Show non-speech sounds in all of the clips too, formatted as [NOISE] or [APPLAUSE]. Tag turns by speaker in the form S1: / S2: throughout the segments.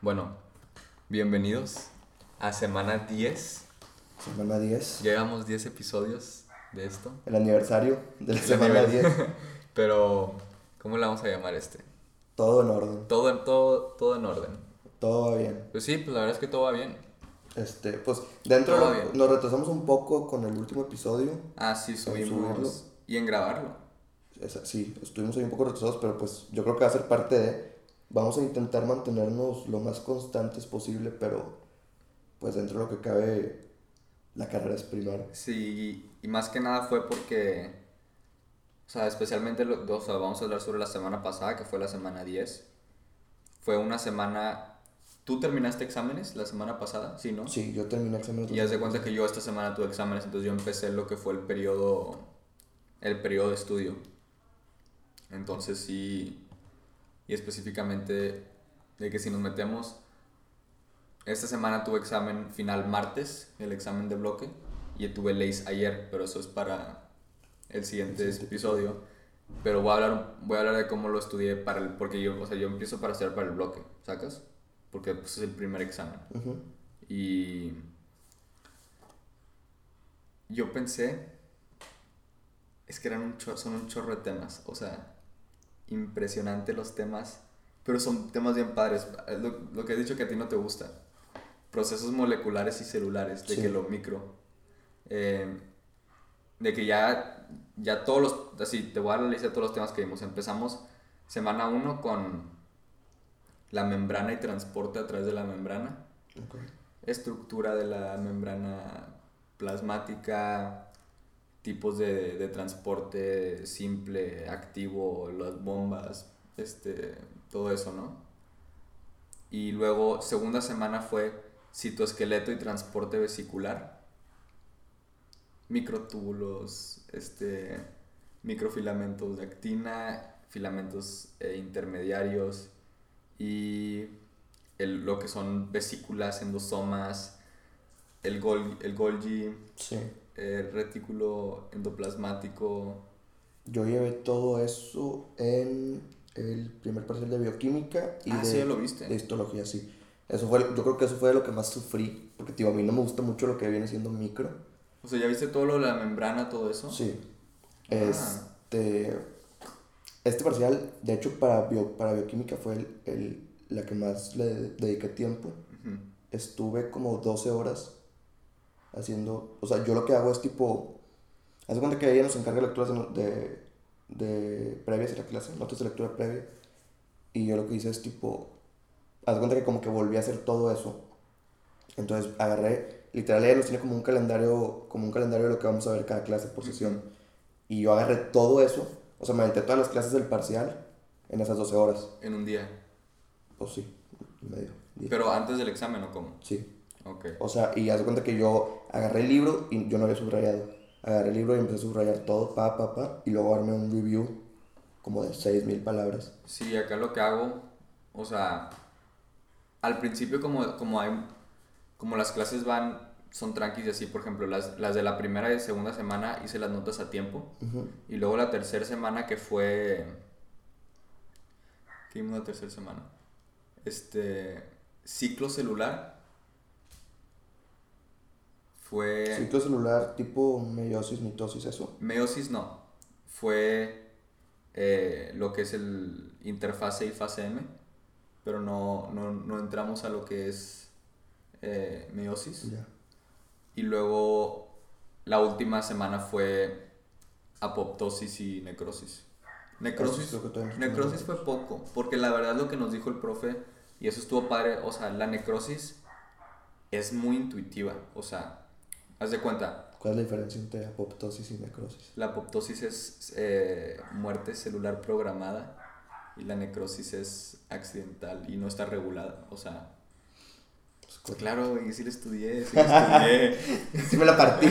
S1: Bueno, bienvenidos a semana 10.
S2: Semana 10.
S1: Llegamos 10 episodios de esto.
S2: El aniversario de la
S1: El
S2: semana
S1: aniversario. [LAUGHS]
S2: 10.
S1: Pero, ¿cómo le vamos a llamar este?
S2: Todo en orden.
S1: Todo, en- todo, todo en orden.
S2: Todo va bien.
S1: Pues sí, pues la verdad es que todo va bien.
S2: Este, pues dentro
S1: Todo bien.
S2: nos retrasamos un poco con el último episodio.
S1: Ah, sí, subimos. Y en grabarlo.
S2: Esa- sí, estuvimos ahí un poco retrasados, pero pues yo creo que va a ser parte de. Vamos a intentar mantenernos lo más constantes posible, pero pues dentro de lo que cabe, la carrera es primero.
S1: Sí, y más que nada fue porque, o sea, especialmente, lo, o sea, vamos a hablar sobre la semana pasada, que fue la semana 10. Fue una semana... ¿Tú terminaste exámenes la semana pasada? Sí, ¿no?
S2: Sí, yo terminé exámenes.
S1: Y haz de cuenta que yo esta semana tuve exámenes, entonces yo empecé lo que fue el periodo, el periodo de estudio. Entonces sí, y específicamente de que si nos metemos, esta semana tuve examen final martes, el examen de bloque, y tuve leyes ayer, pero eso es para el siguiente episodio. Pero voy a hablar, voy a hablar de cómo lo estudié para el, porque yo, o sea, yo empiezo para estudiar para el bloque, ¿sacas? Porque pues, es el primer examen. Y yo pensé, es que eran un chorro, son un chorro de temas, o sea, impresionante los temas, pero son temas bien padres. Es Lo, lo que has dicho que a ti no te gusta, procesos moleculares y celulares, de
S2: Sí.
S1: que lo micro, eh, de que ya, ya todos los, así, te voy a dar la lista de todos los temas que vimos. Empezamos semana 1 con la membrana y transporte a través de la membrana estructura de la membrana plasmática, tipos de, de transporte simple, activo, las bombas, este, todo eso, ¿no? Y luego, segunda semana fue citoesqueleto y transporte vesicular, microtúbulos, este, microfilamentos de actina, filamentos eh, intermediarios y el- lo que son vesículas, endosomas, el, gol, el Golgi,
S2: Sí.
S1: El retículo endoplasmático.
S2: Yo llevé todo eso en el primer parcial de bioquímica y
S1: ah,
S2: de,
S1: sí, lo viste.
S2: de histología, sí. Eso fue, yo creo que eso fue de lo que más sufrí, porque tío, a mí no me gusta mucho lo que viene siendo micro.
S1: O sea, ¿ya viste todo lo de la membrana, todo eso?
S2: Sí.
S1: Ah.
S2: Este, este parcial, de hecho, para, bio- para bioquímica fue el, el- la que más le dediqué tiempo.
S1: Ujú.
S2: Estuve como 12 horas haciendo, o sea, yo lo que hago es tipo, haz de cuenta que ella nos encarga lecturas de, de, de previas a la clase, notas de lectura previa, y yo lo que hice es tipo, haz de cuenta que como que volví a hacer todo eso. Entonces agarré, literal ella nos tiene como un calendario, como un calendario de lo que vamos a ver cada clase por sesión. Y yo agarré todo eso, o sea, me aventé todas las clases del parcial en esas 12 horas.
S1: En un día.
S2: Pues sí, medio. día.
S1: Pero antes del examen, ¿o cómo?
S2: Sí.
S1: Ok.
S2: O sea, y haz de cuenta que yo agarré el libro y yo no había subrayado. Agarré el libro y empecé a subrayar todo, pa, pa, pa, y luego armé un review como de 6000 palabras.
S1: Sí, acá lo que hago, o sea, al principio como, como hay, como las clases van, son tranquis y así, por ejemplo, las, las de la primera y segunda semana hice las notas a tiempo. Y luego la tercera semana que fue... ¿Qué vimos la tercera semana? Este... Ciclo celular. Fue...
S2: Ciclo celular tipo meiosis, mitosis, eso.
S1: Meiosis no. Fue eh, lo que es el interfase y fase M. Pero no, no, no entramos a lo que es eh, meiosis.
S2: Ya.
S1: Y luego la última semana fue apoptosis y necrosis. Necrosis, necrosis fue poco, porque la verdad lo que nos dijo el profe, y eso estuvo padre, o sea, la necrosis es muy intuitiva, o sea, haz de cuenta,
S2: ¿Cuál es la diferencia entre apoptosis y necrosis?
S1: la apoptosis es eh, muerte celular programada y la necrosis es accidental y no está regulada, o sea, pues claro, y sí lo estudié, sí lo [LAUGHS] estudié.
S2: Sí me la partí.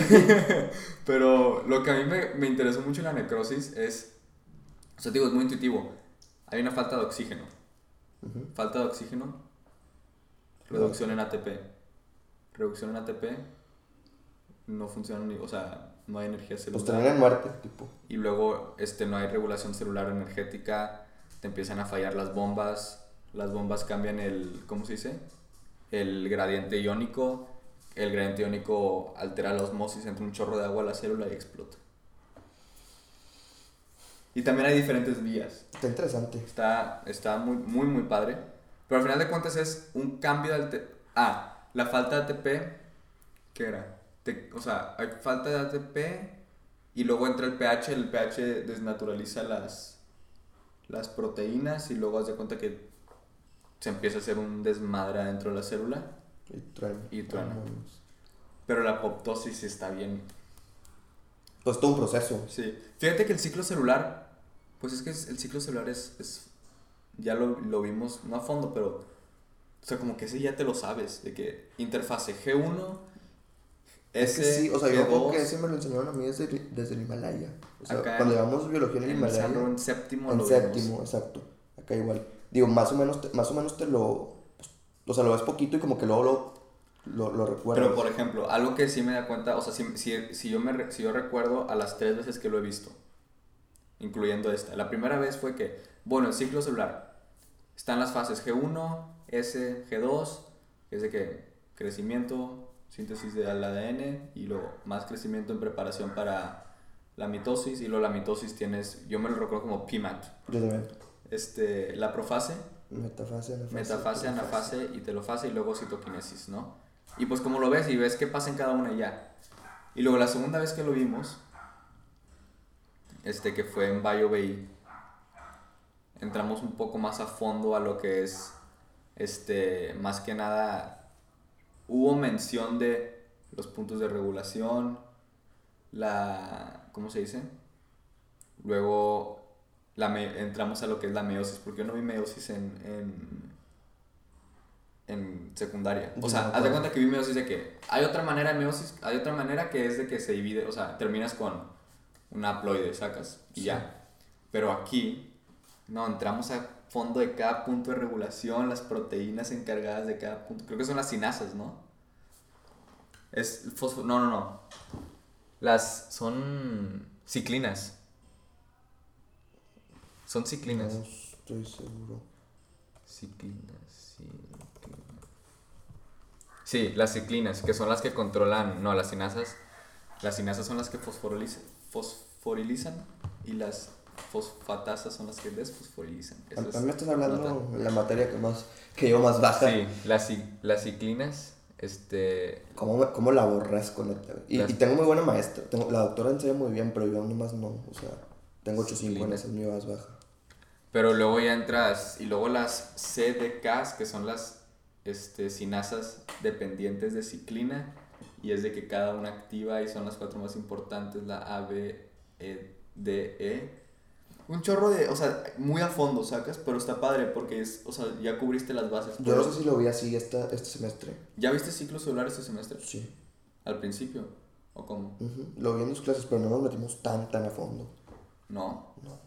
S2: [LAUGHS]
S1: Pero lo que a mí me, me interesó mucho en la necrosis es, o sea, digo, es muy intuitivo. Hay una falta de oxígeno. Falta de oxígeno, reducción en ATP. Reducción en ATP, no funciona ni, o sea, no hay energía
S2: Pues
S1: celular.
S2: termina en muerte, tipo.
S1: Y luego este, no hay regulación celular energética, te empiezan a fallar las bombas, las bombas cambian el, ¿cómo se dice? El gradiente iónico. El gradiente iónico altera la osmosis entre un chorro de agua a la célula y explota. Y también hay diferentes vías.
S2: Está interesante.
S1: Está, está muy, muy, muy padre. Pero al final de cuentas es un cambio de ATP. Ah, la falta de ATP. ¿Qué era? Te- o sea, hay falta de ATP y luego entra el pH. El pH desnaturaliza las, las proteínas y luego haz de cuenta que se empieza a hacer un desmadre dentro de la célula.
S2: Y truena.
S1: Y truena. Pero la apoptosis está bien.
S2: Pues todo un proceso.
S1: Sí. Fíjate que el ciclo celular, pues es que el ciclo celular es, es- ya lo, lo vimos, no a fondo, pero, o sea, como que ese ya te lo sabes, de que interfase G1,
S2: Es
S1: S,
S2: que sí, o sea, yo creo
S1: G2,
S2: que ese me lo enseñaron a mí desde, desde el Himalaya. O sea,
S1: Acá
S2: cuando llevamos biología en el
S1: en,
S2: Himalaya.
S1: en séptimo
S2: En
S1: lo
S2: séptimo, exacto. Acá igual. Digo, más o menos te, más o menos te lo. pues, o sea, lo ves poquito y como que luego lo, lo, lo recuerdas.
S1: Pero, por ejemplo, algo que sí me da cuenta, o sea, si, si, si yo, me, si yo recuerdo a las tres veces que lo he visto, incluyendo esta. La primera vez fue que, bueno, el ciclo celular, están las fases G1, S, G2, que es de que crecimiento, síntesis del ADN, y luego más crecimiento en preparación para la mitosis, y luego la mitosis tienes, yo me lo recuerdo como PMAT,
S2: Yo también.
S1: este, la profase,
S2: Metafase, anafase.
S1: metafase, anafase y telofase y luego citoquinesis, ¿no? Y pues como lo ves y ves qué pasa en cada una y ya. Y luego la segunda vez que lo vimos, este que fue en BioBay, entramos un poco más a fondo a lo que es, este, más que nada, hubo mención de los puntos de regulación, la, ¿cómo se dice? Luego la me- entramos a lo que es la meiosis, porque yo no vi meiosis en, en, en secundaria. O sea, haz de cuenta que vi meiosis de que hay otra manera de meiosis, hay otra manera que es de que se divide, o sea, terminas con una haploide, sacas, y
S2: Sí.
S1: ya. Pero aquí, no, entramos a fondo de cada punto de regulación, las proteínas encargadas de cada punto. Creo que son las sinasas, ¿no? Es fosfo... No, no, no. Las son ciclinas. Son ciclinas.
S2: No estoy seguro.
S1: Ciclinas, ciclinas. Sí, las ciclinas, que son las que controlan. No, las sinasas. Las sinasas son las que fosforilizan, fosforilizan y las fosfatasas son las que desfosforilizan.
S2: A,
S1: Eso
S2: a
S1: es
S2: me estás hablando de la materia que más que yo más baja.
S1: Sí, las, las ciclinas, este.
S2: ¿Cómo, cómo la aborrezco, neta? Y,
S1: Las-
S2: y tengo muy buena maestra. Tengo, la doctora enseña muy bien, pero yo nomás no. O sea, tengo 8.5 en esa, es mi más baja.
S1: Pero luego ya entras. Y luego las CDKs, que son las este, sinasas dependientes de ciclina. Y es de que cada una activa y son las cuatro más importantes: la A, B, E, D, E. Un chorro de. O sea, muy a fondo sacas, pero está padre porque es. O sea, ya cubriste las bases.
S2: Yo no sé si lo vi así esta, este semestre.
S1: ¿Ya viste ciclo celular este semestre?
S2: Sí.
S1: Al principio. ¿O cómo?
S2: Lo vi en dos clases, pero no nos metimos tan, tan a fondo.
S1: No.
S2: No.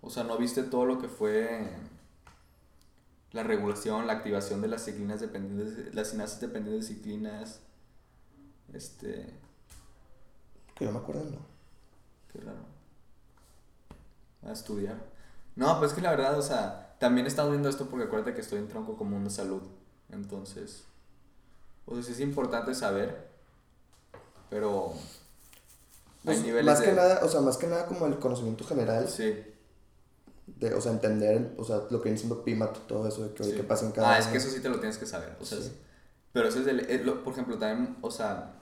S1: O sea, no viste todo lo que fue la regulación, la activación de las ciclinas dependientes, de- las sinasas dependientes de ciclinas. Este,
S2: Que yo me acuerdo, no.
S1: qué raro. A estudiar. No, pues es que la verdad, o sea, también estamos viendo esto porque acuérdate que estoy en tronco común de salud. Entonces, o sea, sí es importante saber, pero hay
S2: Pues,
S1: niveles
S2: más
S1: de...
S2: que nada, o sea, más que nada como el conocimiento general,
S1: Sí.
S2: de, o sea, entender, o sea, lo que viene siendo PIMAT, todo eso, de que,
S1: Sí.
S2: que pasa en cada
S1: Ah, es
S2: una.
S1: que eso sí te lo tienes que saber. O sea,
S2: Sí.
S1: es- pero eso es del. es lo- por ejemplo, también, o sea,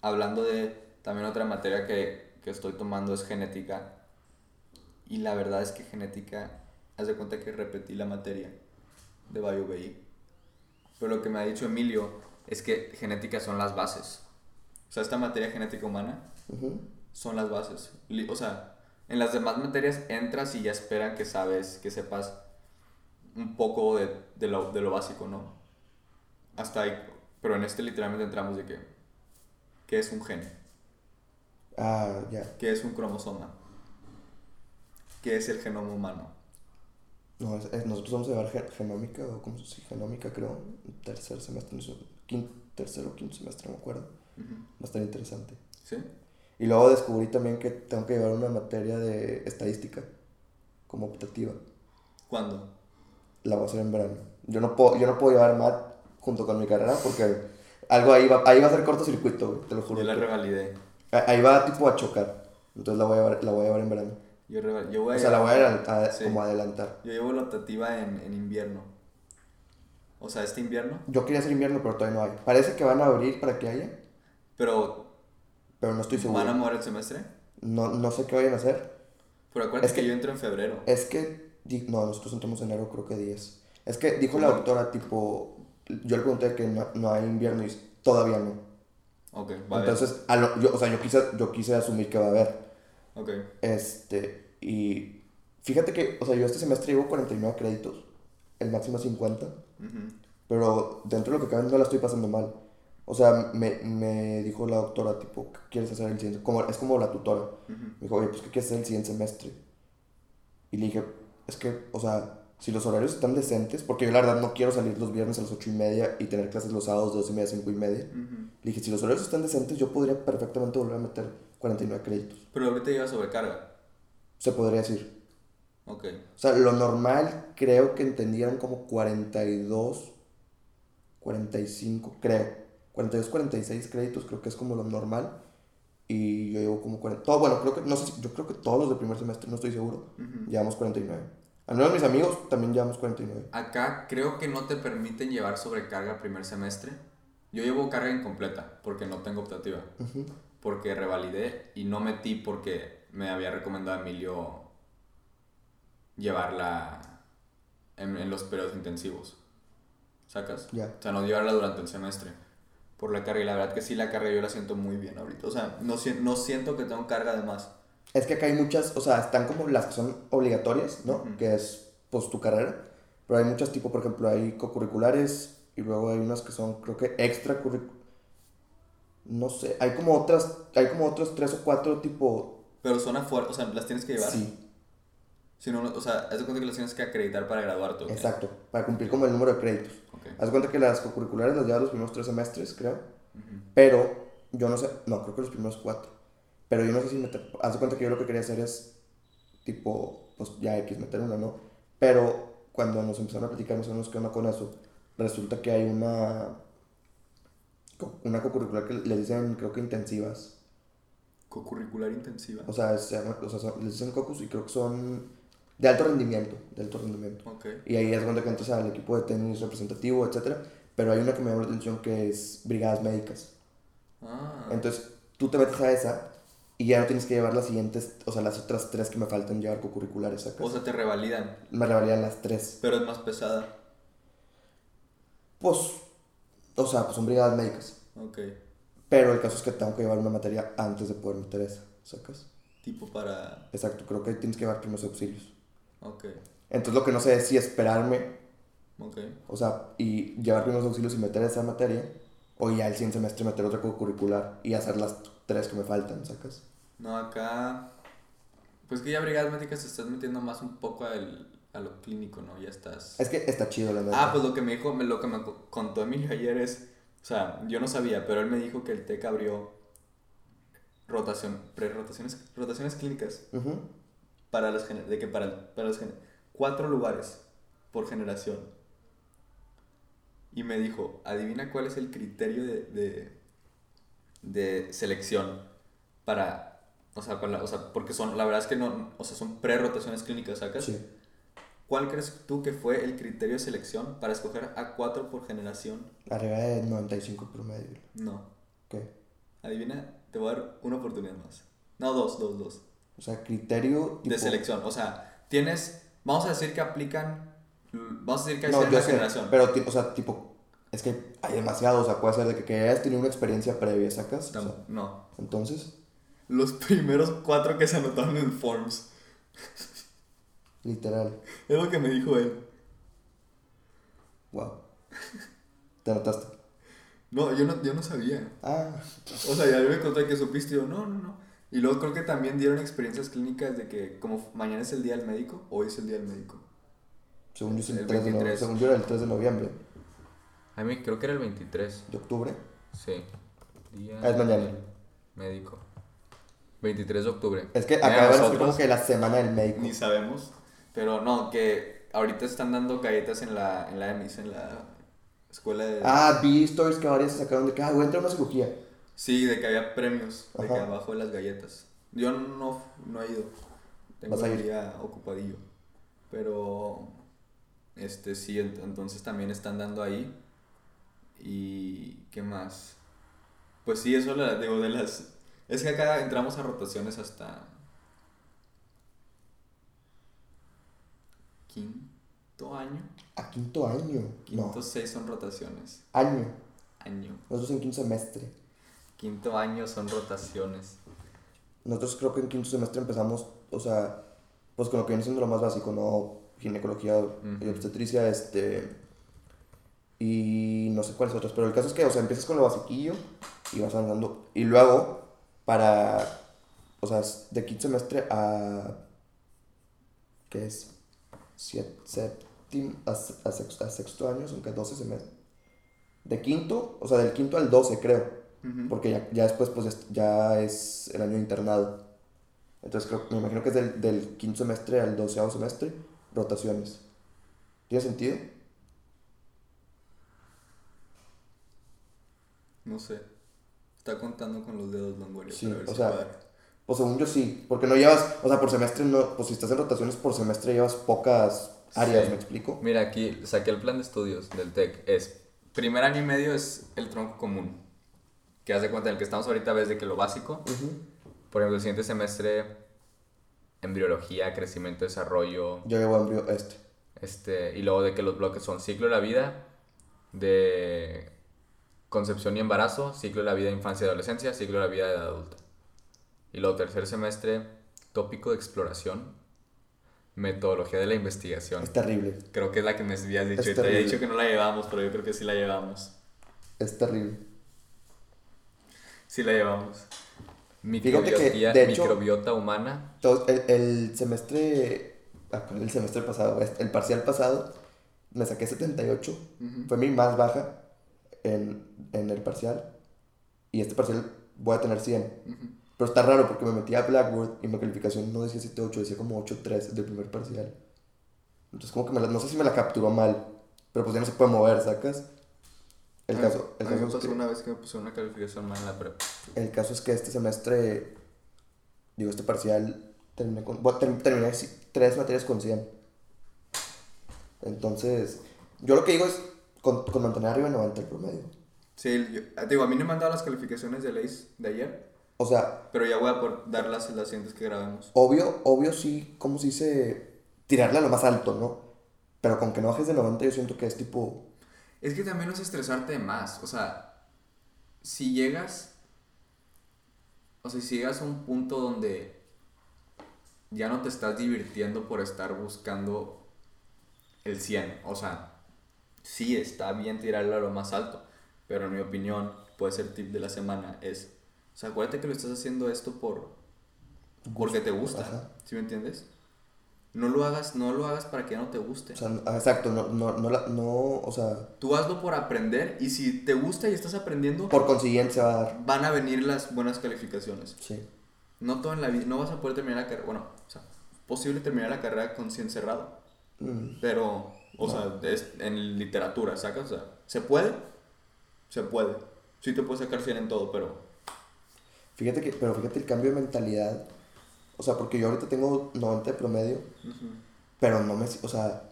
S1: hablando de. También otra materia que, que estoy tomando es genética. Y la verdad es que genética. Haz de cuenta que repetí la materia de BioBI. Pero lo que me ha dicho Emilio es que genética son las bases. O sea, esta materia genética humana son las bases. O sea, en las demás materias entras y ya esperan que sabes, que sepas un poco de, de lo, de lo básico, ¿no? Hasta ahí. Pero en este literalmente entramos de que, ¿qué es un gen?
S2: Ah, ya.
S1: ¿Qué es un cromosoma? ¿Qué es el genoma humano?
S2: No, es- es- nosotros vamos a llevar ge- genómica, o como si genómica, creo, tercer semestre, no quinto, tercer o quinto semestre, no me acuerdo.
S1: Ujú.
S2: Va a estar interesante.
S1: ¿Sí?
S2: Y luego descubrí también que tengo que llevar una materia de estadística como optativa.
S1: ¿Cuándo?
S2: la voy a hacer en verano. Yo no puedo, yo no puedo llevar mat junto con mi carrera porque algo ahí va, ahí va a ser cortocircuito, te lo juro.
S1: Yo la
S2: que-
S1: revalidé.
S2: ahí va tipo a chocar. Entonces la voy a llevar, la voy a llevar en verano.
S1: Yo, yo voy a
S2: O sea, la voy a,
S1: Sí.
S2: como adelantar.
S1: Yo llevo la optativa en, en invierno. O sea, este invierno.
S2: Yo quería hacer invierno, pero todavía no hay. Parece que van a abrir para que haya,
S1: Pero,
S2: pero no estoy seguro.
S1: ¿van a mover el semestre?
S2: No, no sé qué vayan a hacer.
S1: Pero acuérdate
S2: Es
S1: que,
S2: que-
S1: yo entro en febrero.
S2: Es que, no, nosotros entramos en enero, creo que 10. Es que dijo la doctora, tipo, yo le pregunté que no, no hay invierno y todavía no.
S1: Ok, va
S2: Entonces, a lo- yo, o sea, yo quise, yo quise asumir que va a haber.
S1: Ok.
S2: Este, y fíjate que, o sea, yo este semestre llevo 49 créditos, el máximo es 50,
S1: Ujú.
S2: pero dentro de lo que cabe no la estoy pasando mal. O sea, me, me dijo la doctora, tipo, ¿qué quieres hacer el siguiente? Como, es como la tutora.
S1: Ujú.
S2: Me dijo, oye, pues, ¿qué quieres hacer el siguiente semestre? Y le dije, es que, o sea, si los horarios están decentes, porque yo la verdad no quiero salir los viernes a las 8 y media y tener clases los sábados de 2 y media a 5 y media.
S1: Ujú.
S2: Le dije, si los horarios están decentes, yo podría perfectamente volver a meter 49 créditos.
S1: Pero ahorita lleva sobrecarga.
S2: Se podría decir.
S1: Ok.
S2: O sea, lo normal creo que entendieron como 42, 45, creo. 42, 46 créditos creo que es como lo normal. Y yo llevo como 40. Todo, bueno, creo que, no sé si- yo creo que todos los del primer semestre, no estoy seguro.
S1: Ujú.
S2: Llevamos 49. Al menos mis amigos también llevamos 49.
S1: Acá creo que no te permiten llevar sobrecarga primer semestre. Yo llevo carga incompleta porque no tengo optativa.
S2: Ujú.
S1: Porque revalidé y no metí porque me había recomendado Emilio llevarla en, en los periodos intensivos. ¿Sacas?
S2: Ya.
S1: O sea, no llevarla durante el semestre. Por la carga. Y la verdad que sí, la carga yo la siento muy bien ahorita. O sea, no, no siento que tengo carga de más.
S2: Es que acá hay muchas, o sea, están como las que son obligatorias, ¿no? Que es, pues, tu carrera. Pero hay muchas tipo, por ejemplo, hay cocurriculares y luego hay unas que son, creo que extracurriculares. No sé, hay como otras, hay como otros tres o cuatro tipo...
S1: Pero son afuera, o sea, las tienes que llevar.
S2: Sí,
S1: Si no, o sea, haz de cuenta que las tienes que acreditar para graduarte. ¿o qué?
S2: exacto, para cumplir como el número de créditos.
S1: Ok.
S2: Haz de cuenta que las cocurriculares las llevas los primeros tres semestres, creo. Pero yo no sé, no, creo que los primeros cuatro. Pero yo no sé si meter, haz de cuenta que yo lo que quería hacer es, tipo, pues ya X meter una, ¿no? Pero cuando nos empezaron a platicar más o menos qué onda con eso, resulta que hay una, una cocurricular que le dicen, creo que intensivas.
S1: Cocurricular intensiva.
S2: O sea, se llama- o sea son- les dicen cocus y creo que son de alto rendimiento, de alto rendimiento.
S1: Ok.
S2: Y ahí es donde entras al equipo de tenis representativo, etcétera. Pero hay una que me llamó la atención que es brigadas médicas.
S1: Ah.
S2: Entonces, tú te metes a esa y ya no tienes que llevar las siguientes, o sea, las otras tres que me faltan llevar cocurriculares acá.
S1: O sea, te revalidan,
S2: me revalidan las tres.
S1: pero es más pesada.
S2: Pues, o sea, pues son brigadas médicas.
S1: Ok.
S2: Pero el caso es que tengo que llevar una materia antes de poder meter esa, ¿sacas?
S1: Tipo para...
S2: Exacto, creo que tienes que llevar primeros auxilios.
S1: Ok.
S2: Entonces, lo que no sé es si esperarme,
S1: Ok.
S2: o sea, y llevar primeros auxilios y meter esa materia, o ya el siguiente semestre meter otra curricular y hacer las tres que me faltan, ¿sacas?
S1: No, acá... Pues que ya brigadas médicas estás metiendo más un poco al, a lo clínico, ¿no? Ya estás...
S2: Es que está chido, la neta.
S1: Ah, pues lo que me dijo, lo que me co- contó Emilio ayer es... O sea, yo no sabía, pero él me dijo que el TEC abrió rotación, pre-rotaciones, rotaciones clínicas para las de que para, para gener- cuatro lugares por generación. Y me dijo, adivina cuál es el criterio de, de, de selección para, o sea, para la- o sea, porque son, la verdad es que no, o sea, son pre-rotaciones clínicas, ¿sacas?
S2: Sí.
S1: ¿Cuál crees tú que fue el criterio de selección para escoger a cuatro por generación?
S2: Arriba de 95 promedio.
S1: No.
S2: ¿Qué?
S1: Adivina, te voy a dar una oportunidad más. No, dos, dos, dos.
S2: O sea, criterio
S1: De selección. O sea, tienes, vamos a decir que aplican, vamos a decir que hay
S2: No, yo sé,
S1: generación.
S2: pero o sea, tipo, es que hay demasiado, o sea, puede ser de que, que hayas tenido una experiencia previa, ¿sacas? O sea,
S1: No, no.
S2: entonces,
S1: Los [LAUGHS] primeros cuatro que se anotaron en Forms.
S2: Literal,
S1: Es lo que me dijo él.
S2: wow. [LAUGHS] Te notaste.
S1: No, yo no, yo no sabía.
S2: Ah,
S1: O sea, ya me conté que supiste y yo, no, no, no. Y luego creo que también dieron experiencias clínicas de que como mañana es el día del médico, hoy es el día del médico.
S2: según yo es el,
S1: El
S2: 3 de noviembre.
S1: 23.
S2: Según yo era el 3 de noviembre,
S3: A mí creo que era el 23.
S2: de octubre.
S3: Sí. Día
S2: Ah, es mañana.
S3: Médico. 23 de octubre.
S2: Es que acá
S1: nosotros-
S2: como que la semana del médico.
S1: Ni sabemos. Pero no, que ahorita están dando galletas en la, en la EMIS, en la escuela de...
S2: Ah, vi stories que varias se sacaron de que, ah, voy a entrar a una cirugía.
S1: Sí, de que había premios, de que abajo de las galletas. Yo no, no he ido. Tengo
S2: Vas
S1: el día ocupadillo. Pero, este, sí, ent- entonces también están dando ahí. ¿Y qué más? Pues sí, eso la, digo, de las... Es que acá entramos a rotaciones hasta... Quinto año.
S2: A quinto año.
S1: Quinto
S2: No,
S1: seis son rotaciones.
S2: año.
S1: Año.
S2: Nosotros en quinto semestre.
S1: Quinto año son rotaciones.
S2: Nosotros creo que en quinto semestre empezamos, o sea, pues con lo que viene siendo lo más básico, ¿no? Ginecología y obstetricia, este... Y no sé cuáles otras, pero el caso es que, o sea, empiezas con lo basiquillo y vas avanzando. Y luego, para, o sea, de quinto semestre a... ¿Qué es? Séptimo, a, a sexto, a sexto año, son que 12 semestres. De quinto, o sea, del quinto al 12 creo. Porque ya, ya después pues es- ya es el año internado. Entonces creo, me imagino que es del, del quinto semestre al doceavo semestre, rotaciones. ¿Tiene sentido?
S1: No sé. Está contando con los dedos Longoria
S2: Sí,
S1: para ver
S2: o
S1: si
S2: sea. Pues según yo sí, porque no llevas, o sea, por semestre no, pues si estás en rotaciones por semestre llevas pocas áreas,
S3: Sí.
S2: ¿me explico?
S3: Mira, aquí saqué el plan de estudios del TEC. Es
S1: Primer año y medio es el tronco común. Que haz de cuenta, en el que estamos ahorita ves de que lo básico.
S3: Por ejemplo, el siguiente semestre, embriología, crecimiento, desarrollo,
S2: Yo llevo embrio este.
S3: este, y luego de que los bloques son ciclo de la vida, de concepción y embarazo, ciclo de la vida de infancia y adolescencia, ciclo de la vida de edad adulta. Y luego tercer semestre, tópico de exploración, metodología de la investigación.
S2: Es terrible,
S1: Creo que es la que me habías dicho. Te había dicho que no la llevábamos, pero yo creo que sí la llevamos.
S2: es terrible.
S1: Sí la llevamos.
S3: Microbiota,
S2: de hecho-
S3: microbiota humana.
S2: Todo- el, el semestre, ah, el semestre pasado, el parcial pasado, me saqué 78.
S1: Ujú.
S2: Fue mi más baja en, en el parcial. Y este parcial voy a tener 100.
S1: Ujú.
S2: Pero está raro porque me metí a Blackboard y mi calificación no decía 7.8, decía como 8.3 del primer parcial. Entonces como que me la- no sé si me la capturó mal, pero pues ya no se puede mover, ¿sacas? El
S1: A
S2: caso, el
S1: a me
S2: caso, es
S1: pasó
S2: que,
S1: una vez que me pusieron una calificación mal en la prepa.
S2: el caso es que este semestre, digo, este parcial, terminé con, bueno, ter- terminé tres materias con 100. Entonces, yo lo que digo es con, con mantener arriba de 90 el promedio.
S1: Sí, yo, ah, digo, a mí no me han dado las calificaciones de leyes de ayer,
S2: O sea,
S1: pero ya voy a por dar las, las siguientes que grabemos.
S2: Obvio, obvio sí, como se dice, tirarle a lo más alto, ¿no? Pero con que no bajes de 90 yo siento que es tipo...
S1: Es que también no es estresarte más, o sea, si llegas, o sea, si llegas a un punto donde ya no te estás divirtiendo por estar buscando el 100, o sea, sí está bien tirarle a lo más alto, pero en mi opinión, puede ser tip de la semana, es, sea, acuérdate que lo estás haciendo esto por, porque te gusta,
S2: Ajá.
S1: ¿sí me entiendes? No lo hagas, no lo hagas para que no te guste.
S2: O sea, no- ah, exacto, no, no, no, no, o sea,
S1: Tú hazlo por aprender y si te gusta y estás aprendiendo,
S2: por consiguiente se va a dar.
S1: van a venir las buenas calificaciones.
S2: Sí.
S1: No todo en la vida, no vas a poder terminar la carrera, bueno, o sea, posible terminar la carrera con 100 cerrado,
S2: Mm,
S1: pero, o sea, es en literatura, ¿sacas? O sea, ¿se puede? Se puede. Sí te puedes sacar 100 en todo, pero...
S2: Fíjate que, pero fíjate el cambio de mentalidad. O sea, porque yo ahorita tengo 90 de promedio, pero no me, o sea,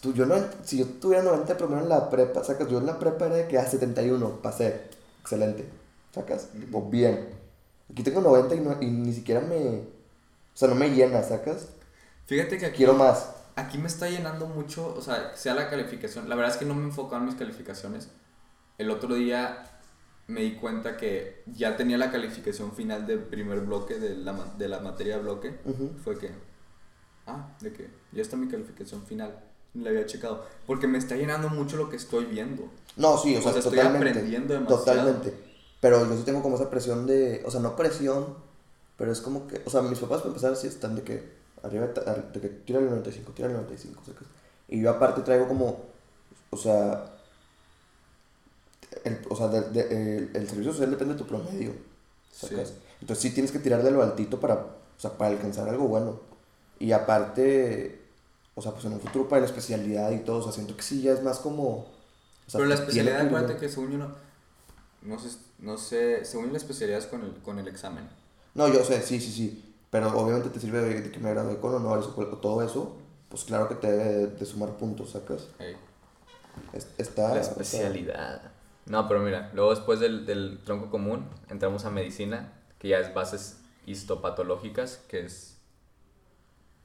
S2: tú- yo no, si yo tuviera 90 de promedio en la prepa, sacas, yo en la prepa era de que a 71, pasé, excelente, sacas, tipo, bien. Aquí tengo 90 y, no- y ni siquiera me, o sea, no me llena, sacas,
S1: Fíjate que aquí,
S2: quiero más.
S1: aquí me está llenando mucho, o sea, sea la calificación. La verdad es que no me enfocaba en mis calificaciones. El otro día me di cuenta que ya tenía la calificación final del primer bloque de la, de la materia bloque.
S2: Ujú.
S1: Fue que, ah, de que ya está mi calificación final. Ni la había checado. Porque me está llenando mucho lo que estoy viendo.
S2: No, sí, o,
S1: O
S2: sea,
S1: sea, estoy
S2: totalmente.
S1: aprendiendo demasiado.
S2: Totalmente. Pero yo sí tengo como esa presión de, o sea, no presión, pero es como que, o sea, mis papás para empezar sí están de que, arriba, de, que tira el 95, tira el 95, sacas. Y yo aparte traigo como, o sea, el, o sea, de- de- el, el servicio social depende de tu promedio, sacas.
S1: Sí.
S2: Entonces sí tienes que tirar de lo altito para, o sea, para alcanzar algo bueno. Y aparte, o sea, pues en un futuro para la especialidad y todo, o sea, siento que sí ya es más como... o sea,
S1: Pero la especialidad, acuérdate que según yo no. No sé, no sé, según la especialidad es con el, con el examen.
S2: No, yo sé, sí, sí, sí, pero obviamente te sirve de, de que me gradué con honores o todo eso, pues claro que te debe de, de sumar puntos, ¿sacas?
S1: Ey.
S2: Es- Está...
S3: La
S2: está-
S3: especialidad. No, pero mira, luego después del, del tronco común entramos a medicina, que ya es bases histopatológicas, que es...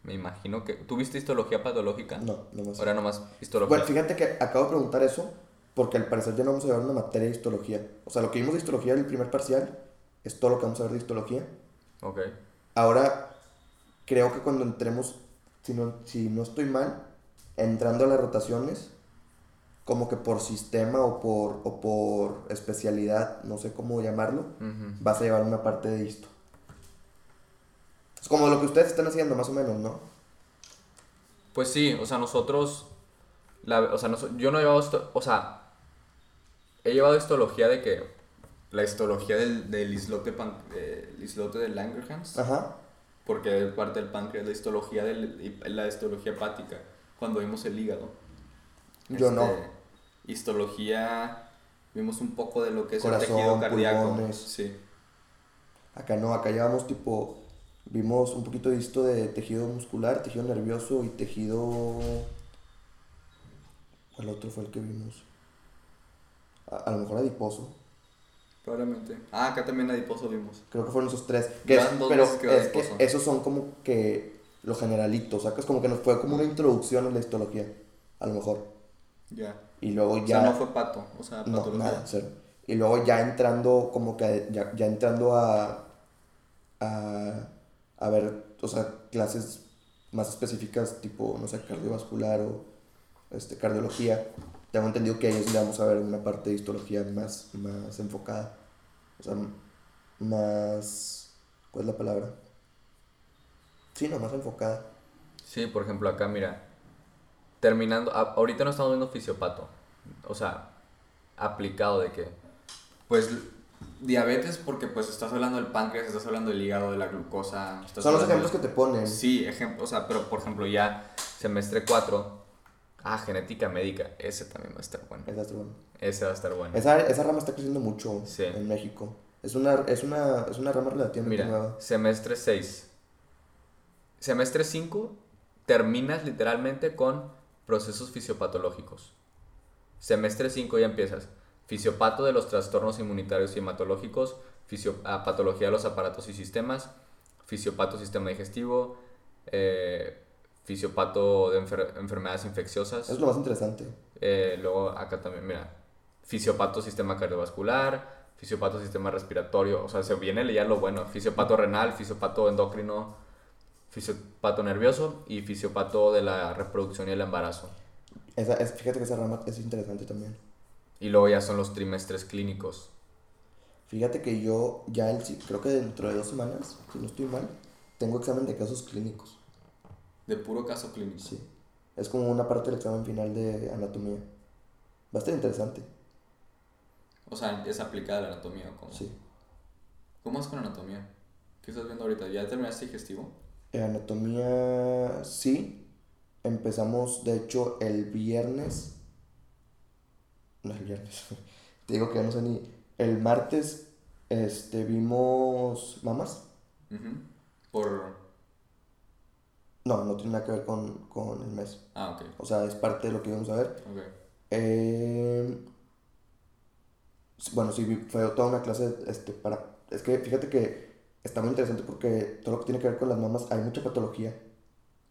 S3: Me imagino que... ¿Tuviste histología patológica?
S2: No, no más.
S3: Ahora nomás histología.
S2: Bueno, fíjate que acabo de preguntar eso porque al parecer ya no vamos a llevar una materia de histología. O sea, lo que vimos de histología en el primer parcial es todo lo que vamos a ver de histología.
S3: Ok.
S2: Ahora, creo que cuando entremos, si no, si no estoy mal, entrando a las rotaciones, como que por sistema o por, o por especialidad, no sé cómo llamarlo, vas a llevar una parte de esto. Es como lo que ustedes están haciendo, más o menos, ¿no?
S3: Pues sí, o sea, nosotros, la, o sea, nos- yo no he llevado esto, o sea, he llevado histología de que,
S1: La histología del, del islote, pan- del islote de Langerhans.
S2: Ajá.
S1: Porque es parte del páncreas. La histología, del, la histología hepática. Cuando vimos el hígado.
S2: Yo no.
S1: Histología. Vimos un poco de lo que es
S2: Corazón,
S1: el tejido cardíaco.
S2: pulmones.
S1: Sí.
S2: Acá no, acá llevamos tipo, vimos un poquito de esto de tejido muscular, tejido nervioso y tejido... ¿Cuál otro fue el que vimos? A, a lo mejor adiposo.
S1: Probablemente. Ah, acá también adiposo vimos.
S2: Creo que fueron esos tres. Que es- pero es que esos son como que los generalitos, ¿sacas? Como que nos fue como una introducción a la histología, a lo mejor.
S1: Ya.
S2: Y luego
S1: O
S2: ya...
S1: sea, no fue pato. O sea,
S2: No,
S1: patología.
S2: nada, cero. Y luego ya entrando, como que ya, ya entrando a, a, a ver, o sea, clases más específicas, tipo, no sé, cardiovascular o este, cardiología. Tengo entendido que ahí es donde vamos a ver una parte de histología más, más enfocada. O sea, más... ¿Cuál es la palabra? Sí, no, más enfocada.
S3: sí, por ejemplo, acá, mira, terminando, a- ahorita no estamos viendo fisiopato, o sea, aplicado de que,
S1: Pues diabetes porque pues estás hablando del páncreas, estás hablando del hígado, de la glucosa. estás
S2: Son los ejemplos que te ponen.
S1: Sí, ejemplo, o sea, pero por ejemplo ya
S3: semestre 4, ah, genética médica, ese también va a estar bueno,
S2: Esa, es bueno.
S3: ese va a estar bueno.
S2: esa, esa rama está creciendo mucho
S3: Sí.
S2: en México. Es una, es una, es una rama relativamente
S3: Mira,
S2: nueva.
S3: semestre 6. Semestre 5 terminas literalmente con procesos fisiopatológicos. Semestre 5 ya empiezas. Fisiopato de los trastornos inmunitarios y hematológicos, fisio- ah, patología de los aparatos y sistemas, fisiopato sistema digestivo, eh, fisiopato de enfer- enfermedades infecciosas.
S2: Es lo más interesante.
S3: Eh, luego acá también, mira, fisiopato sistema cardiovascular, fisiopato sistema respiratorio, o sea, se viene ya lo bueno, fisiopato renal, fisiopato endocrino, fisiopato nervioso y fisiopato de la reproducción y el embarazo.
S2: Esa, es, fíjate que esa rama es interesante también.
S3: Y luego ya son los trimestres clínicos.
S2: Fíjate que yo ya el, si- creo que dentro de dos semanas, si no estoy mal, tengo examen de casos clínicos.
S1: de puro caso clínico.
S2: Sí. Es como una parte del examen final de anatomía. Va a estar interesante.
S1: O sea, es aplicada la anatomía. ¿o ¿Cómo?
S2: Sí.
S1: ¿Cómo es con anatomía? ¿Qué estás viendo ahorita? ¿Ya terminaste digestivo?
S2: Anatomía, sí. Empezamos, de hecho, el viernes. No, el viernes. [LAUGHS] Te digo que ya no sé ni. El martes, este, vimos mamas.
S1: Ujú. Por...
S2: No, no tiene nada que ver con, con el mes.
S1: Ah, ok.
S2: O sea, es parte de lo que íbamos a ver.
S1: Ok.
S2: Eh, bueno, sí, fue toda una clase este, para... Es que fíjate que está muy interesante porque todo lo que tiene que ver con las mamas, hay mucha patología.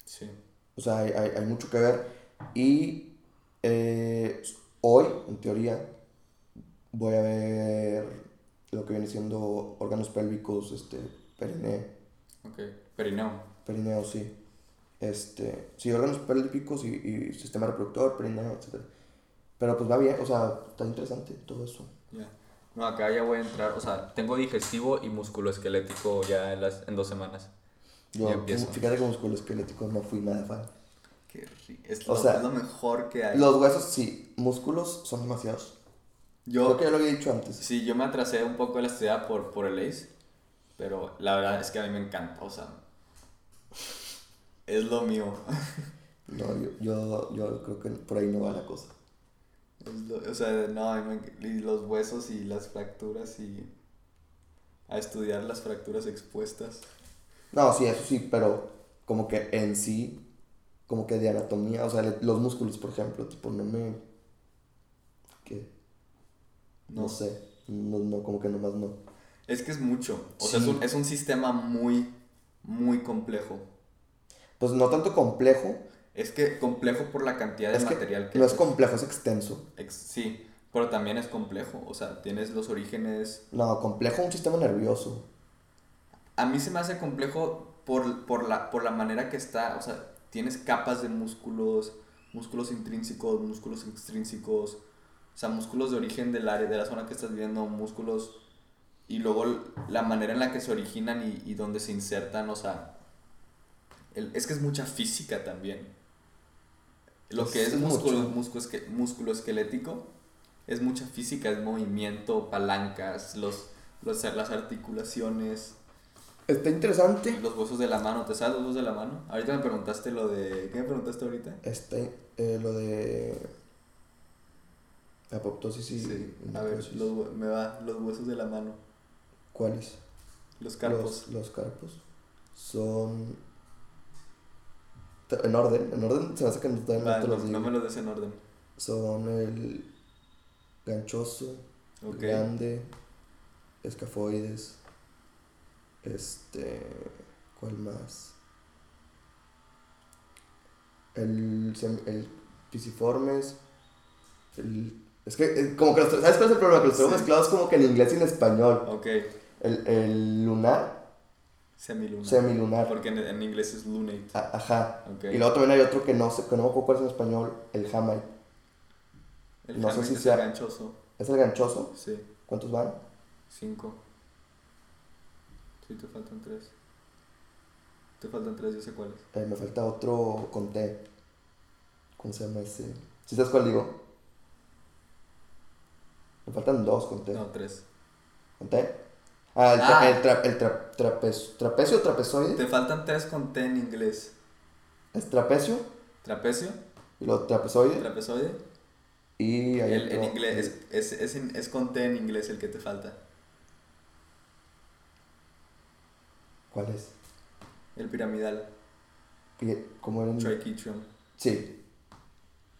S1: Sí.
S2: O sea, hay, hay, hay mucho que ver. Y eh, hoy, en teoría, voy a ver lo que viene siendo órganos pélvicos, este, perineo,
S1: Ok. Perineo.
S2: perineo, sí. Este, sí, órganos pélvicos y, y sistema reproductor, perineo, etc. Pero pues va bien, o sea, está interesante todo eso.
S1: Ya.
S3: No, acá ya voy a entrar, o sea, tengo digestivo y musculoesquelético ya en, las, en dos semanas.
S2: Yo,
S3: Ya empiezo.
S2: fíjate que musculoesquelético no fui nada fan.
S1: Qué rico. Es,
S2: O
S1: lo,
S2: sea,
S1: es lo mejor que hay.
S2: Los huesos, sí, músculos son demasiados.
S1: Yo,
S2: Creo que ya lo había dicho antes.
S1: Sí, yo me atrasé un poco en la estudiada por, por el ACE, pero la verdad es que a mí me encanta, o sea, es lo mío. [LAUGHS]
S2: No, yo, yo, yo creo que por ahí no va la cosa.
S1: O sea, no, y los huesos y las fracturas y a estudiar las fracturas expuestas.
S2: No, sí, eso sí, pero como que en sí, como que de anatomía, o sea, los músculos, por ejemplo, tipo, no me... ¿Qué? No,
S1: No.
S2: sé, no, no, como que nomás no.
S1: Es que es mucho. O sea, es un, es un sistema muy, muy complejo.
S2: Pues no tanto complejo,
S1: Es que complejo por la cantidad de
S2: es que
S1: material que
S2: no es complejo, es extenso.
S1: Ex- Sí, pero también es complejo. O sea, tienes los orígenes.
S2: No, complejo un sistema nervioso.
S1: A mí se me hace complejo por, por, la, por la manera que está. O sea, tienes capas de músculos, músculos intrínsecos, músculos extrínsecos. O sea, músculos de origen del área, de la zona que estás viendo, músculos. Y luego la manera en la que se originan y, y dónde se insertan. O sea, el- es que es mucha física también. Lo que
S2: Es-
S1: es, músculo, músculo, esque- músculo esquelético es mucha física, es movimiento, palancas, los, los, las articulaciones.
S2: Está interesante.
S1: Los huesos de la mano, ¿te sabes los huesos de la mano? Ahorita me preguntaste lo de... ¿Qué me preguntaste ahorita?
S2: Este, eh, lo de apoptosis y
S1: A ver, los, me va, los huesos de la mano.
S2: ¿Cuáles?
S1: Los carpos.
S2: Los, los carpos son en orden, en orden se me hace que no, todavía no
S1: no, me los des en orden.
S2: Son el ganchoso,
S1: Ok.
S2: grande, escafoides, este, ¿cuál más? El, el pisiformes, el, es que eh, como que los, ¿sabes cuál es el problema? Que los tengo
S1: Sí.
S2: mezclados como que en inglés y en español.
S1: Ok.
S2: El, el lunar,
S1: Semilunar.
S2: semilunar,
S1: Porque en, en inglés es lunate.
S2: a- ajá.
S1: Ok.
S2: Y luego también hay otro que no sé, que no me acuerdo cuál es en español, el hamite.
S1: El
S2: no sé si
S1: es el
S2: sea-
S1: ganchoso.
S2: ¿Es el ganchoso?
S1: Sí.
S2: ¿Cuántos van?
S1: Cinco. Sí, te faltan tres. Te faltan tres, yo sé cuáles.
S2: Eh, me falta otro con T. ¿Cómo se llama ese? ¿Sí sabes cuál digo? Me faltan dos con T.
S1: No, tres.
S2: ¿Con T? Ah, el, tra-
S1: Ah.
S2: el, tra- el tra- trapezo, trapecio o trapezoide.
S1: Te faltan tres con T en inglés.
S2: Es trapecio
S1: Trapecio,
S2: y luego trapezoide.
S1: trapezoide.
S2: y hay
S1: El, en inglés, es, es, es, en- es con T en inglés el que te falta.
S2: ¿Cuál es?
S1: El piramidal.
S2: ¿Cómo era?
S1: Triquetrium.
S2: Sí.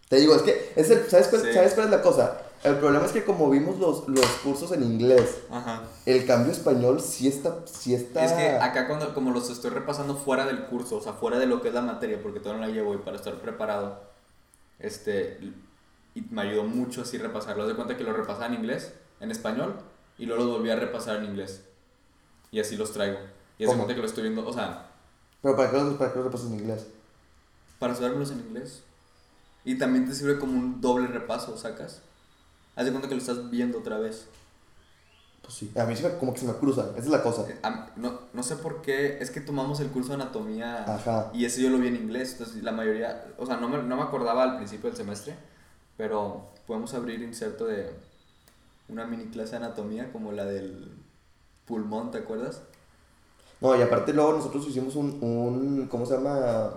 S2: Te digo, es que, es el, ¿sabes, cuál,
S1: Sí.
S2: ¿sabes cuál es la cosa? El problema es que como vimos los, los cursos en inglés,
S1: Ajá.
S2: el cambio español sí está, sí está...
S1: Es que acá cuando, como los estoy repasando fuera del curso, o sea, fuera de lo que es la materia, porque todavía no la llevo y para estar preparado, este, y me ayudó mucho así repasarlo. De cuenta que lo repasaba en inglés, en español, y luego los volví a repasar en inglés. Y así los traigo. Y
S2: ¿Cómo?
S1: cuenta que lo estoy viendo, o sea,
S2: Pero ¿para qué los, para qué los repasas en inglés?
S1: para estudiármelos en inglés. Y también te sirve como un doble repaso, ¿sacas? Haz de cuenta que lo estás viendo otra vez.
S2: Pues sí. A mí sí me- como que se me cruzan, esa es la cosa.
S1: Eh, No, no sé por qué, es que tomamos el curso de anatomía
S2: Ajá.
S1: y ese yo lo vi en inglés, entonces la mayoría, o sea, no me, no me acordaba al principio del semestre, pero podemos abrir inserto de una mini clase de anatomía como la del pulmón, ¿te acuerdas?
S2: No, y aparte luego nosotros hicimos un, un ¿cómo se llama?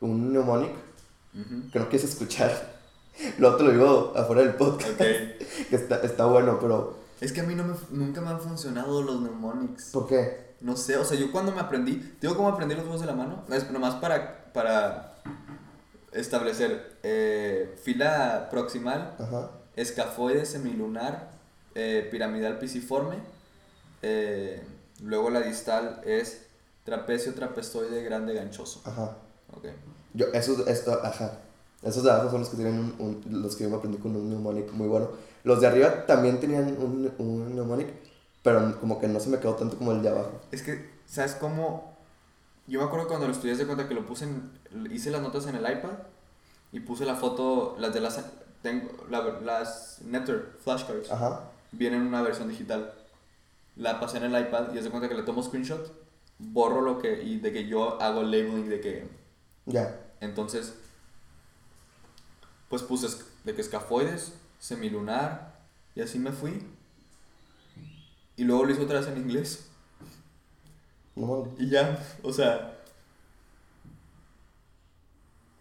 S2: Un mnemonic
S1: Ujú.
S2: que no quieres escuchar. Luego te lo digo afuera del podcast, [LAUGHS] que está, está bueno, pero
S1: Es que a mí no me, nunca me han funcionado los mnemonics.
S2: ¿por qué?
S1: No sé, o sea, yo cuando me aprendí, ¿te digo cómo aprendí los huevos de la mano? Es nomás para, para establecer eh, fila proximal,
S2: Ajá.
S1: escafoide semilunar, eh, piramidal pisiforme, eh, luego la distal es trapecio trapezoide grande ganchoso.
S2: Ajá.
S1: Ok.
S2: Yo, esos, esto, ajá. Esos de abajo son los que tienen un, un- los que yo me aprendí con un mnemonic muy bueno. Los de arriba también tenían un, un mnemonic, pero como que no se me quedó tanto como el de abajo.
S1: Es que, ¿sabes cómo? Yo me acuerdo cuando lo estudié de cuenta que lo puse en, hice las notas en el iPad y puse la foto, las de las, tengo, la- las Netter flashcards.
S2: Ajá.
S1: viene en una versión digital. La pasé en el iPad y es de cuenta que le tomo screenshot, borro lo que y de que yo hago labeling de que
S2: Ya.
S1: entonces pues puse de que escafoides, semilunar y así me fui. Y luego lo hice otra vez en inglés
S2: No
S1: y ya, o sea,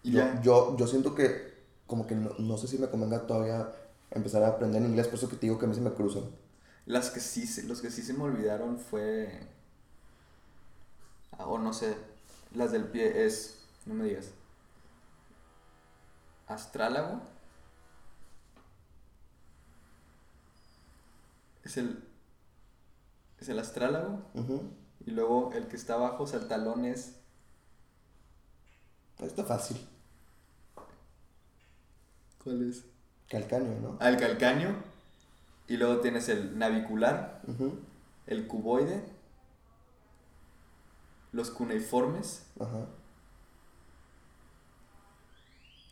S1: Y
S2: Yo,
S1: ya.
S2: yo, yo siento que como que no, no sé si me convenga todavía empezar a aprender inglés, por eso que te digo que a mí se me cruzan.
S1: Las que sí, se- los que sí se me olvidaron fue... ah, O no sé, las del pie es... No me digas. Astrálago. Es el... Es el astrálago. Y luego el que está abajo, saltalón, es...
S2: Está fácil.
S1: ¿Cuál es?
S2: Calcáneo, ¿no?
S1: Al calcáneo. Y luego tienes el navicular, el cuboide, los cuneiformes,
S2: Ajá.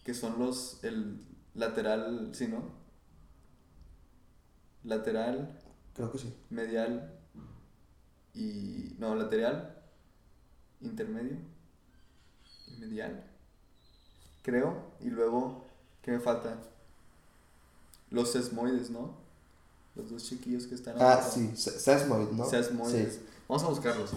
S1: Que son los, el lateral, ¿sí, no? Lateral,
S2: Creo que sí.
S1: medial y, no, lateral, intermedio y medial, creo. Y luego, ¿qué me falta? Los sesmoides, ¿no? Los dos chiquillos que están
S2: Ah, sí. se- Sesmoid, ¿no?
S1: Sesmoides.
S2: Sí.
S1: Vamos a buscarlos.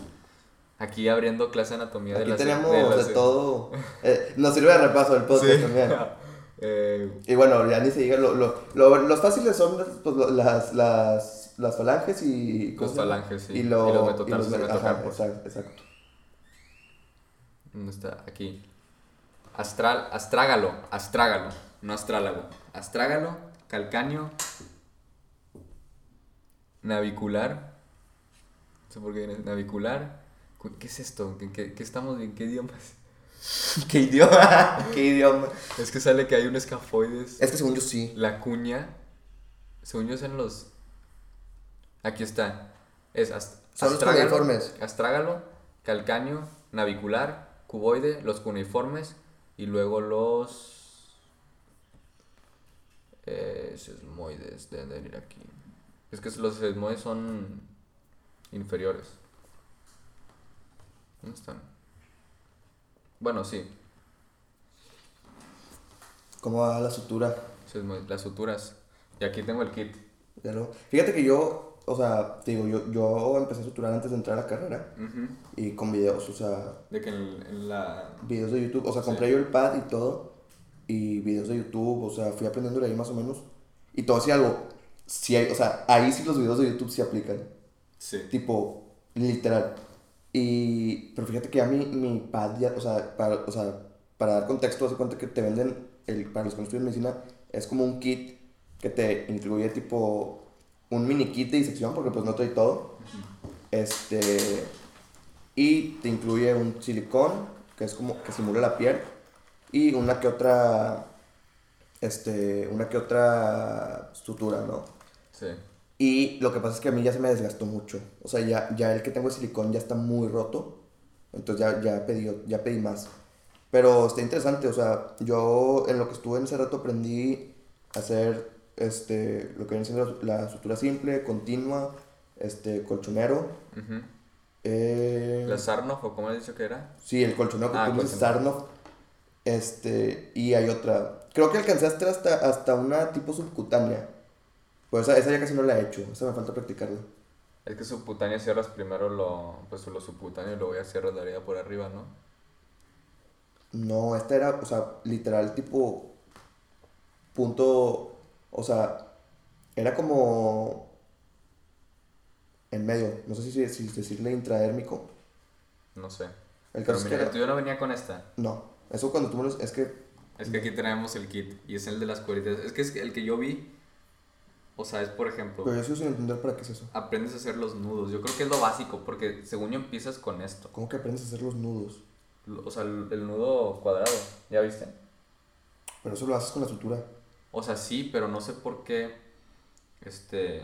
S3: Aquí abriendo clase de anatomía de la
S2: tenemos
S3: de, la-
S2: de todo. [LAUGHS] Eh, nos sirve de repaso el podcast
S3: Sí.
S2: también. [LAUGHS]
S3: Eh,
S2: Y bueno, ya ni se diga, lo, lo, lo- los fáciles son pues, las, las, las falanges y... ¿cómo
S3: Los falanges, sí.
S2: Y, lo-
S3: Y los
S2: y
S3: metatarsos y
S2: met- ajá,
S3: metacarpos.
S2: exacto, exacto.
S3: ¿Dónde está? Aquí. Astral, astrágalo, astrágalo, no astrálago. Astrágalo, calcáneo, navicular. No sé por qué viene navicular. ¿Qué es esto? ¿Qué, qué, qué estamos bien? ¿Qué idioma es? [LAUGHS]
S2: ¿Qué idioma? ¿Qué idioma?
S3: Es que sale que hay un escafoides.
S2: Es que según yo sí.
S3: La cuña. Según yo son los. Aquí está. Es ast-
S2: Son los
S3: astrágalo,
S2: cuneiformes.
S3: astrágalo, calcáneo, navicular, cuboide, los cuneiformes y luego los. Eh, sesmoides deben de venir aquí. Es que los sesmoides son inferiores. ¿Dónde están? Bueno, sí,
S2: ¿Cómo va la sutura?
S3: las suturas. Y aquí tengo el kit.
S2: Ya lo- Fíjate que yo, o sea, te digo, yo, yo empecé a suturar antes de entrar a la carrera. Y con videos, o sea,
S1: De que en, en la...
S2: videos de YouTube. O sea,
S1: Sí.
S2: compré yo el pad y todo. Y videos de YouTube, o sea, fui aprendiendo de ahí más o menos. Y todo así algo. Sí hay, o sea, ahí sí los videos de YouTube se aplican.
S1: Sí.
S2: Tipo, literal. Y, pero fíjate que a mí, mi pad ya, o sea, para, o sea, para dar contexto, haz de cuenta que te venden, el, para los que no estudian medicina, es como un kit que te incluye tipo un mini kit de disección, porque pues no trae todo. Este, y te incluye un silicón, que es como que simula la piel, y una que otra, este, una que otra sutura, ¿no?
S3: Sí.
S2: Y lo que pasa es que a mí ya se me desgastó mucho. O sea, ya, ya el que tengo de silicón ya está muy roto. Entonces ya, ya, pedí, ya pedí más. Pero está interesante. O sea, yo en lo que estuve en ese rato aprendí a hacer este, lo que viene siendo la, la sutura simple, continua, este, colchonero.
S3: Ujú.
S2: eh,
S3: ¿La Sarnoff o cómo has dicho que era?
S2: Sí, el colchonero que
S3: Ah,
S2: tú. Sarnoff. Este, y hay otra. Creo que alcanzaste hasta, hasta una tipo subcutánea. Pues esa, esa ya casi no la he hecho. Esa me falta practicarla.
S3: Es que subcutánea cierras primero lo, pues lo subcutáneo y luego ya cierras la herida por arriba, ¿no?
S2: No, esta era, o sea, literal tipo punto, o sea, era como en medio, no sé si, si decirle intradérmico.
S3: No sé.
S2: El
S3: Pero
S2: caso es que
S3: mira,
S2: era-
S3: tuyo no venía con esta.
S2: no, eso cuando tú me lo, es que
S1: Es que aquí tenemos el kit y es el de las cueritas. Es que es el que yo vi. O sea, es por ejemplo,
S2: pero yo sigo sin entender para qué es eso.
S1: aprendes a hacer los nudos. Yo creo que
S3: es lo básico, porque según yo empiezas con esto.
S2: ¿Cómo que aprendes a hacer los nudos?
S3: O sea, el, el nudo cuadrado, ¿ya viste?
S2: Pero eso lo haces con la sutura.
S3: O sea, sí, pero no sé por qué. Este.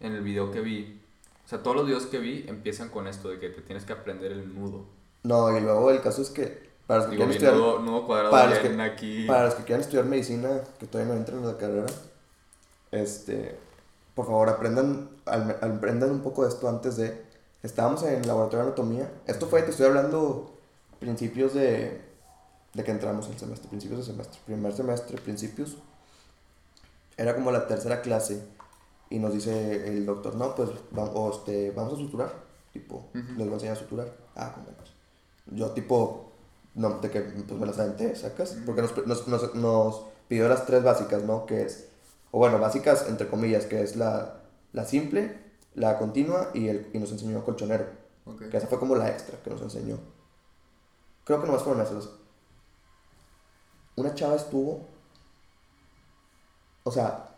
S3: En el video que vi. O sea, todos los videos que vi empiezan con esto de que te tienes que aprender el nudo.
S2: No, y luego el caso es que para los que
S1: Digo,
S2: quieran estudiar,
S1: nudo, nudo cuadrado
S2: para los
S1: bien
S2: que-
S1: aquí.
S2: para los que quieran estudiar medicina, que todavía no entran en la carrera, este, por favor aprendan, al- aprendan un poco de esto antes de, estábamos en el laboratorio de anatomía, esto fue, te estoy hablando principios de, de que entramos el semestre, principios de semestre, primer semestre, principios, era como la tercera clase y nos dice el doctor, no, pues vamos, este, vamos a suturar, tipo,
S1: Ujú.
S2: les voy a enseñar a suturar, ah, ganas. Yo tipo, no, de que pues me las aventé, ¿sacas? Porque nos, nos, nos, nos pidió las tres básicas, ¿no? Que es, o bueno, básicas entre comillas, que es la, la simple, la continua y, el, y nos enseñó colchonero.
S1: Ok.
S2: Que esa fue como la extra que nos enseñó. Creo que nomás fueron esas. Una chava estuvo. O sea,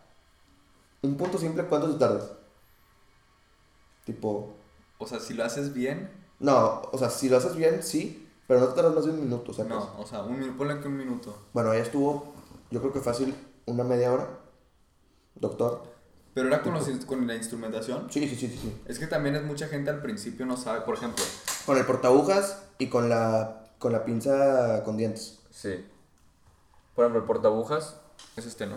S2: un punto simple, ¿cuánto te tardas? Tipo.
S1: O sea, si lo haces bien,
S2: No, o sea, si lo haces bien, sí, pero no te tardas más de un minuto, ¿sacas?
S1: no. O sea, un, minuto, ponle que un minuto.
S2: Bueno, ella estuvo, yo creo que fácil, una media hora. Doctor.
S1: Pero era con, los, con la instrumentación.
S2: Sí, sí, sí, sí.
S1: Es que también es mucha gente al principio no sabe. Por ejemplo,
S2: Con el portagujas y con la, con la pinza con dientes.
S3: Sí. Por ejemplo, el portabujas.
S1: es este, ¿no?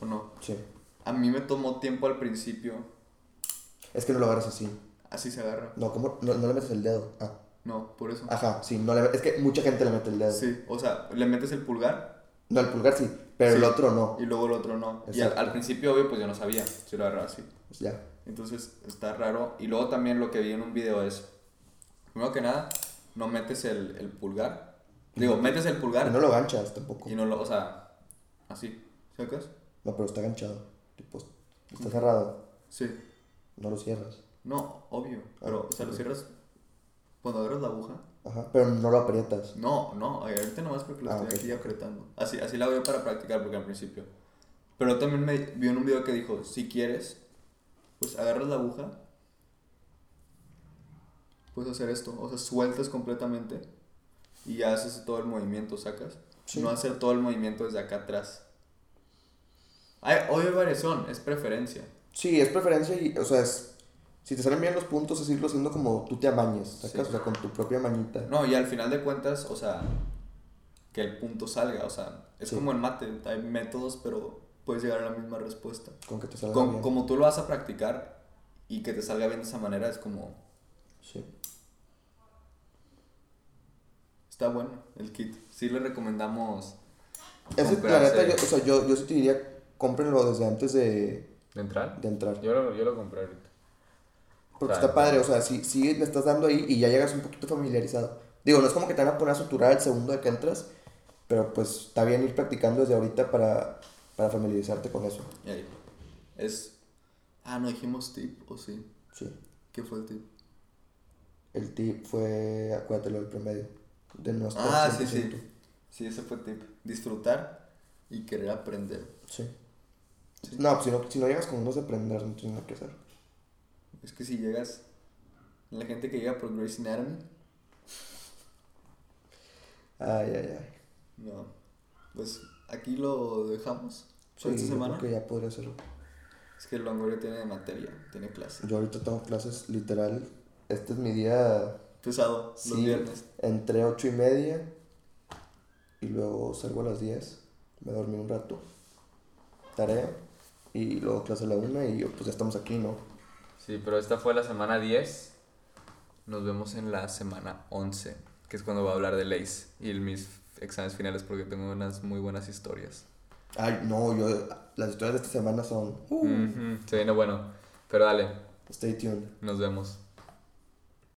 S1: ¿O no?
S2: Sí.
S1: A mí me tomó tiempo al principio.
S2: Es que no lo agarras así.
S1: Así se agarra.
S2: No, ¿cómo? No, no le metes el dedo. Ah.
S1: No, por eso.
S2: Ajá, sí, no le, es que mucha gente le mete el dedo.
S1: Sí, o sea, le metes el pulgar
S2: No, el pulgar sí, pero el
S1: Sí.
S2: otro no.
S1: y luego el otro no. Y al,
S2: Exacto.
S1: al principio, obvio, pues yo no sabía si lo agarraba así.
S2: Pues ya.
S1: Entonces está raro. Y luego también lo que vi en un video es, primero que nada, no metes el, el pulgar. Digo, metes el
S2: Y
S1: pulgar
S2: no lo ganchas tampoco.
S1: y no lo, o sea, así. ¿Sacas?
S2: No, pero está ganchado. Tipo, está cerrado.
S1: Sí.
S2: No lo cierras.
S1: No, obvio. Pero, o sea, lo
S2: ok.
S1: cierras cuando agarras la aguja.
S2: Ajá, pero no lo aprietas.
S1: No, no, ay, ahorita nomás porque lo
S2: Ah,
S1: estoy aquí apretando. Así, así la veo para practicar porque al principio. Pero también me vi en un video que dijo, si quieres, pues agarras la aguja, puedes hacer esto, o sea, sueltas completamente y ya haces todo el movimiento, sacas.
S2: Sí.
S1: No hacer todo el movimiento desde acá atrás. Hay, obvio hay variación, es preferencia.
S2: Sí, es preferencia y, o sea, es... Si te salen bien los puntos, es irlo haciendo como tú te amañes, ¿sacas?
S1: Sí.
S2: O sea, con tu propia mañita.
S1: No, y al final de cuentas, o sea, que el punto salga, o sea, es
S2: Sí.
S1: como en mate, hay métodos, pero puedes llegar a la misma respuesta.
S2: Con que te salga
S1: Con-
S2: bien.
S1: como tú lo vas a practicar y que te salga bien de esa manera, es como,
S2: Sí.
S1: está bueno el kit. Sí le recomendamos.
S2: Ese, la neta, yo, o sea, yo, yo sí te diría, cómprenlo desde antes de,
S3: ¿De entrar?
S2: de entrar.
S3: Yo lo, yo lo compré ahorita.
S2: Porque está padre, o sea, si, si le estás dando ahí y ya llegas un poquito familiarizado. Digo, no es como que te van a poner a suturar el segundo de que entras, pero pues está bien ir practicando desde ahorita para, para familiarizarte con eso.
S1: Ahí. Es. Ah, no dijimos tip, o sí.
S2: Sí.
S1: ¿Qué fue el tip?
S2: El tip fue, acuérdate lo del promedio. De no estar
S1: Ah, sí,
S2: 100%.
S1: sí. Sí, ese fue tip. Disfrutar y querer aprender.
S2: Sí.
S1: Sí.
S2: No, pues si no, si no llegas con unos de aprender, no tienes nada que hacer.
S1: Es que si llegas. La gente que llega por Grey's Anatomy.
S2: Ay, ay, ay.
S1: No. Pues aquí lo dejamos.
S2: Sí,
S1: esta
S2: yo
S1: semana.
S2: creo que ya podría hacerlo.
S1: Es que el Longoria tiene materia, tiene clase.
S2: Yo ahorita tengo clases literal. Este es mi día.
S1: Pesado, los
S2: Sí,
S1: viernes.
S2: Entré a 8 y media y luego salgo a las 10. Me dormí un rato. Tarea. Y luego clase a la 1 y pues ya estamos aquí, ¿no?
S3: Sí, pero esta fue la semana 10. Nos vemos en la semana 11, que es cuando voy a hablar de leyes y mis exámenes finales porque tengo unas muy buenas historias.
S2: Ay, no, yo. Las historias de esta semana son. uh,
S3: Ujú, Se viene bueno. Pero dale,
S2: Stay tuned.
S3: nos vemos.